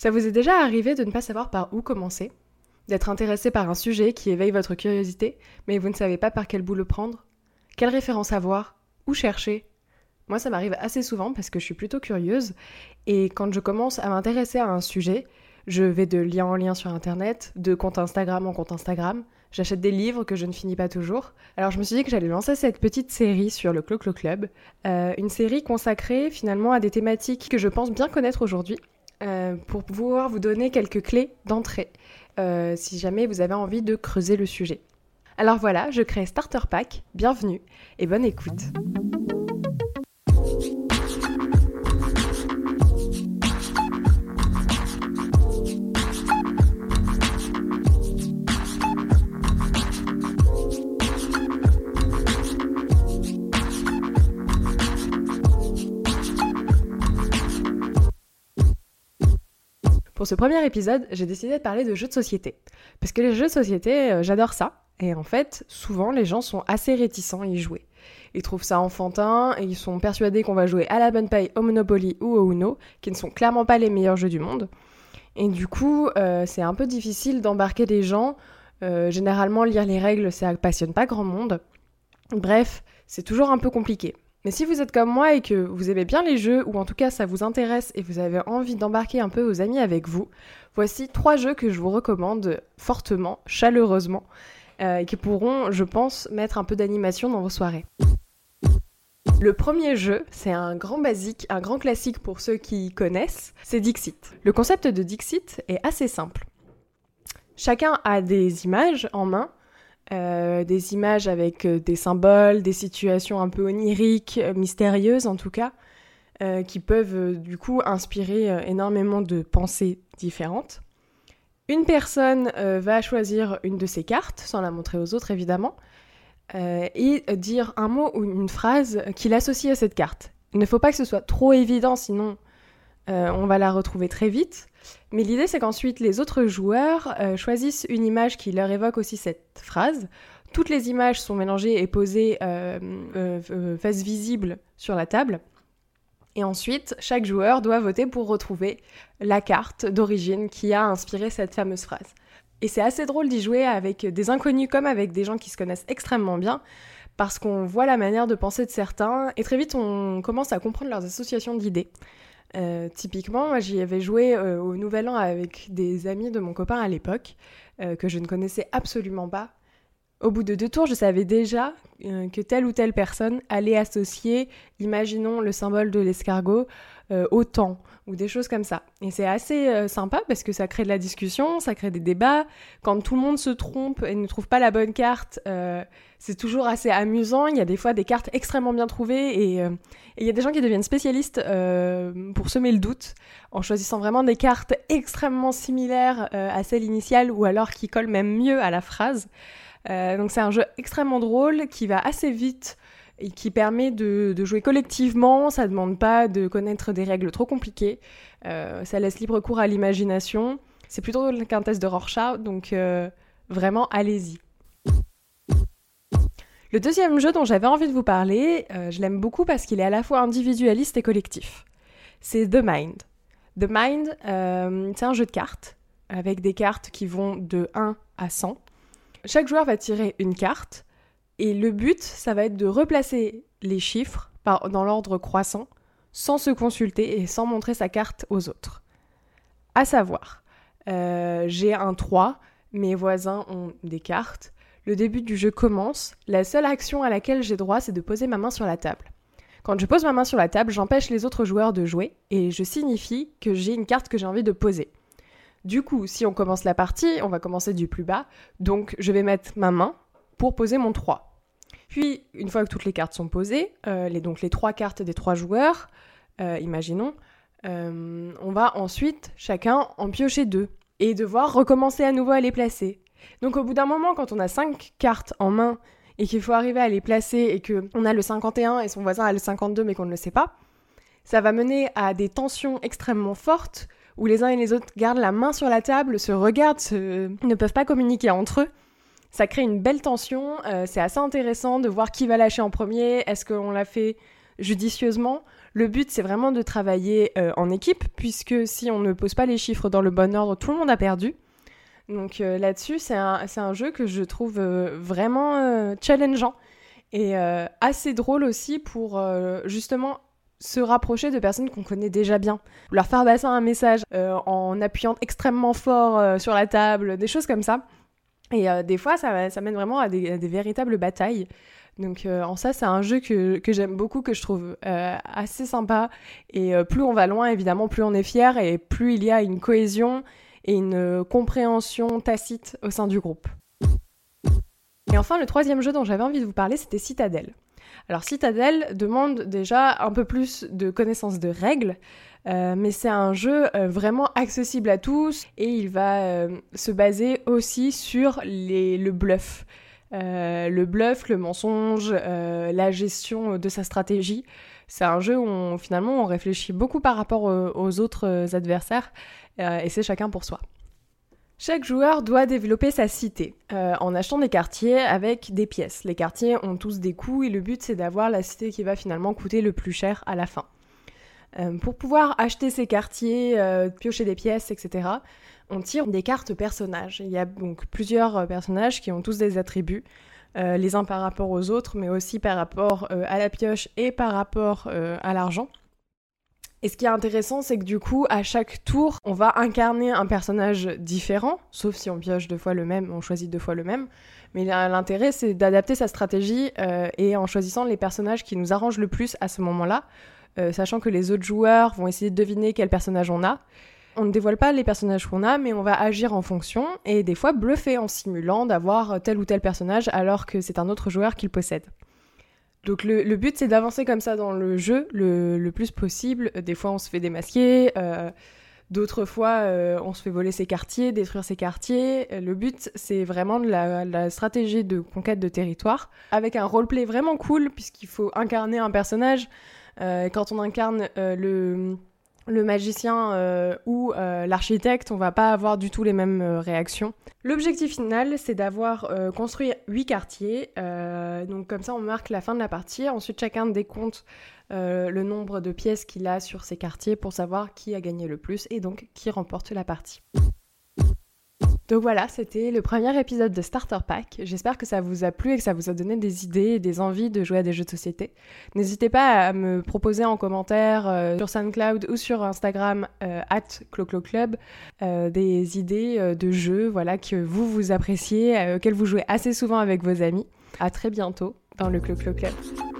Ça vous est déjà arrivé de ne pas savoir par où commencer D'être intéressé par un sujet qui éveille votre curiosité, mais vous ne savez pas par quel bout le prendre? Quelle référence avoir? Où chercher? Moi, ça m'arrive assez souvent parce que je suis plutôt curieuse, et quand je commence à m'intéresser à un sujet, je vais de lien en lien sur Internet, de compte Instagram en compte Instagram, j'achète des livres que je ne finis pas toujours. Alors je me suis dit que j'allais lancer cette petite série sur le Clo-Clo Club, euh, une série consacrée finalement à des thématiques que je pense bien connaître aujourd'hui, euh, pour pouvoir vous donner quelques clés d'entrée euh, si jamais vous avez envie de creuser le sujet. Alors voilà, je crée Starter Pack, bienvenue et bonne écoute. Ce premier épisode, j'ai décidé de parler de jeux de société. Parce que les jeux de société, euh, j'adore ça. Et en fait, souvent, les gens sont assez réticents à y jouer. Ils trouvent ça enfantin et ils sont persuadés qu'on va jouer à la bonne paille au Monopoly ou au Uno, qui ne sont clairement pas les meilleurs jeux du monde. Et du coup, euh, c'est un peu difficile d'embarquer des gens. Euh, généralement, lire les règles, ça passionne pas grand monde. Bref, c'est toujours un peu compliqué. Mais si vous êtes comme moi et que vous aimez bien les jeux, ou en tout cas ça vous intéresse et vous avez envie d'embarquer un peu vos amis avec vous, voici trois jeux que je vous recommande fortement, chaleureusement, euh, et qui pourront, je pense, mettre un peu d'animation dans vos soirées. Le premier jeu, c'est un grand basique, un grand classique pour ceux qui connaissent, c'est Dixit. Le concept de Dixit est assez simple. Chacun a des images en main euh, des images avec euh, des symboles, des situations un peu oniriques, euh, mystérieuses en tout cas, qui peuvent du coup inspirer énormément de pensées différentes. Une personne va choisir une de ces cartes, sans la montrer aux autres évidemment, et dire un mot ou une phrase qu'il associe à cette carte. Il ne faut pas que ce soit trop évident, sinon on va la retrouver très vite. Mais l'idée, c'est qu'ensuite, les autres joueurs euh, choisissent une image qui leur évoque aussi cette phrase. Toutes les images sont mélangées et posées euh, euh, face visible sur la table. Et ensuite, chaque joueur doit voter pour retrouver la carte d'origine qui a inspiré cette fameuse phrase. Et c'est assez drôle d'y jouer avec des inconnus comme avec des gens qui se connaissent extrêmement bien, parce qu'on voit la manière de penser de certains, et très vite on commence à comprendre leurs associations d'idées. Euh, typiquement, moi j'y avais joué euh, au Nouvel An avec des amis de mon copain à l'époque, euh, que je ne connaissais absolument pas. Au bout de deux tours, je savais déjà que telle ou telle personne allait associer, imaginons le symbole de l'escargot, au temps ou des choses comme ça. Et c'est assez sympa parce que ça crée de la discussion, ça crée des débats. Quand tout le monde se trompe et ne trouve pas la bonne carte, c'est toujours assez amusant. Il y a des fois des cartes extrêmement bien trouvées et, euh, il y a des gens qui deviennent spécialistes euh, pour semer le doute en choisissant vraiment des cartes extrêmement similaires euh, à celle initiale ou alors qui collent même mieux à la phrase. Donc c'est un jeu extrêmement drôle qui va assez vite et qui permet de, jouer collectivement. Ça demande pas de connaître des règles trop compliquées. ça laisse libre cours à l'imagination. C'est plutôt qu'un test de Rorschach, donc vraiment allez-y. Le deuxième jeu dont j'avais envie de vous parler, euh, je l'aime beaucoup parce qu'il est à la fois individualiste et collectif. C'est The Mind. The Mind, euh, c'est un jeu de cartes avec des cartes qui vont de 1 à 100. Chaque joueur va tirer une carte et le but, ça va être de replacer les chiffres dans l'ordre croissant sans se consulter et sans montrer sa carte aux autres. À savoir, euh, j'ai un 3, mes voisins ont des cartes, le début du jeu commence, la seule action à laquelle j'ai droit, c'est de poser ma main sur la table. Quand je pose ma main sur la table, j'empêche les autres joueurs de jouer et je signifie que j'ai une carte que j'ai envie de poser. Du coup, si on commence la partie, on va commencer du plus bas, donc je vais mettre ma main pour poser mon 3. Puis, une fois que toutes les cartes sont posées, euh, les, donc les trois cartes des trois joueurs, euh, imaginons, euh, on va ensuite chacun en piocher deux et devoir recommencer à nouveau à les placer. Donc au bout d'un moment, quand on a 5 cartes en main et qu'il faut arriver à les placer et qu'on a le 51 et son voisin a le 52 mais qu'on ne le sait pas, ça va mener à des tensions extrêmement fortes où les uns et les autres gardent la main sur la table, se regardent, ne peuvent pas communiquer entre eux. Ça crée une belle tension, euh, c'est assez intéressant de voir qui va lâcher en premier, est-ce qu'on l'a fait judicieusement? Le but, c'est vraiment de travailler en équipe, puisque si on ne pose pas les chiffres dans le bon ordre, tout le monde a perdu. Donc là-dessus, c'est un, un, jeu que je trouve vraiment challengeant et assez drôle aussi pour justement se rapprocher de personnes qu'on connaît déjà bien. Leur faire passer un message euh, en appuyant extrêmement fort euh, sur la table, des choses comme ça. Et euh, des fois, ça, mène vraiment à des, véritables batailles. Donc en ça, c'est un jeu que, que j'aime beaucoup, que je trouve assez sympa. Et plus on va loin, évidemment, plus on est fier et plus il y a une cohésion et une compréhension tacite au sein du groupe. Et enfin, le troisième jeu dont j'avais envie de vous parler, c'était Citadel. Alors Citadel demande déjà un peu plus de connaissances de règles, euh, mais c'est un jeu euh, vraiment accessible à tous et il va euh, se baser aussi sur le bluff. le bluff, le mensonge, la gestion de sa stratégie. C'est un jeu où finalement on réfléchit beaucoup par rapport aux autres adversaires et c'est chacun pour soi. Chaque joueur doit développer sa cité euh, en achetant des quartiers avec des pièces. Les quartiers ont tous des coûts et le but c'est d'avoir la cité qui va finalement coûter le plus cher à la fin. Euh, pour pouvoir acheter ces quartiers, euh, piocher des pièces, etc., on tire des cartes personnages. Il y a donc plusieurs personnages qui ont tous des attributs, les uns par rapport aux autres, mais aussi par rapport à la pioche et par rapport à l'argent. Et ce qui est intéressant, c'est que du coup, à chaque tour, on va incarner un personnage différent, sauf si on pioche deux fois le même, on choisit deux fois le même. Mais l'intérêt, c'est d'adapter sa stratégie euh, et en choisissant les personnages qui nous arrangent le plus à ce moment-là, euh, sachant que les autres joueurs vont essayer de deviner quel personnage on a. On ne dévoile pas les personnages qu'on a, mais on va agir en fonction et des fois bluffer en simulant d'avoir tel ou tel personnage alors que c'est un autre joueur qui le possède. Donc le, but c'est d'avancer comme ça dans le jeu le, plus possible. Des fois on se fait démasquer, euh, d'autres fois euh, on se fait voler ses quartiers, détruire ses quartiers. Le but c'est vraiment de la, stratégie de conquête de territoire avec un roleplay vraiment cool puisqu'il faut incarner un personnage. Euh, quand on incarne le le magicien euh, ou euh, l'architecte, on va pas avoir du tout les mêmes euh, réactions. L'objectif final, c'est d'avoir construit 8 quartiers. donc comme ça, on marque la fin de la partie. Ensuite, chacun décompte le nombre de pièces qu'il a sur ces quartiers pour savoir qui a gagné le plus et donc qui remporte la partie. Donc voilà, c'était le premier épisode de Starter Pack. J'espère que ça vous a plu et que ça vous a donné des idées et des envies de jouer à des jeux de société. N'hésitez pas à me proposer en commentaire euh, sur SoundCloud ou sur Instagram euh, at euh, des idées de jeux voilà, que vous vous appréciez, auxquels vous jouez assez souvent avec vos amis. À très bientôt dans le CloCloClub. Club.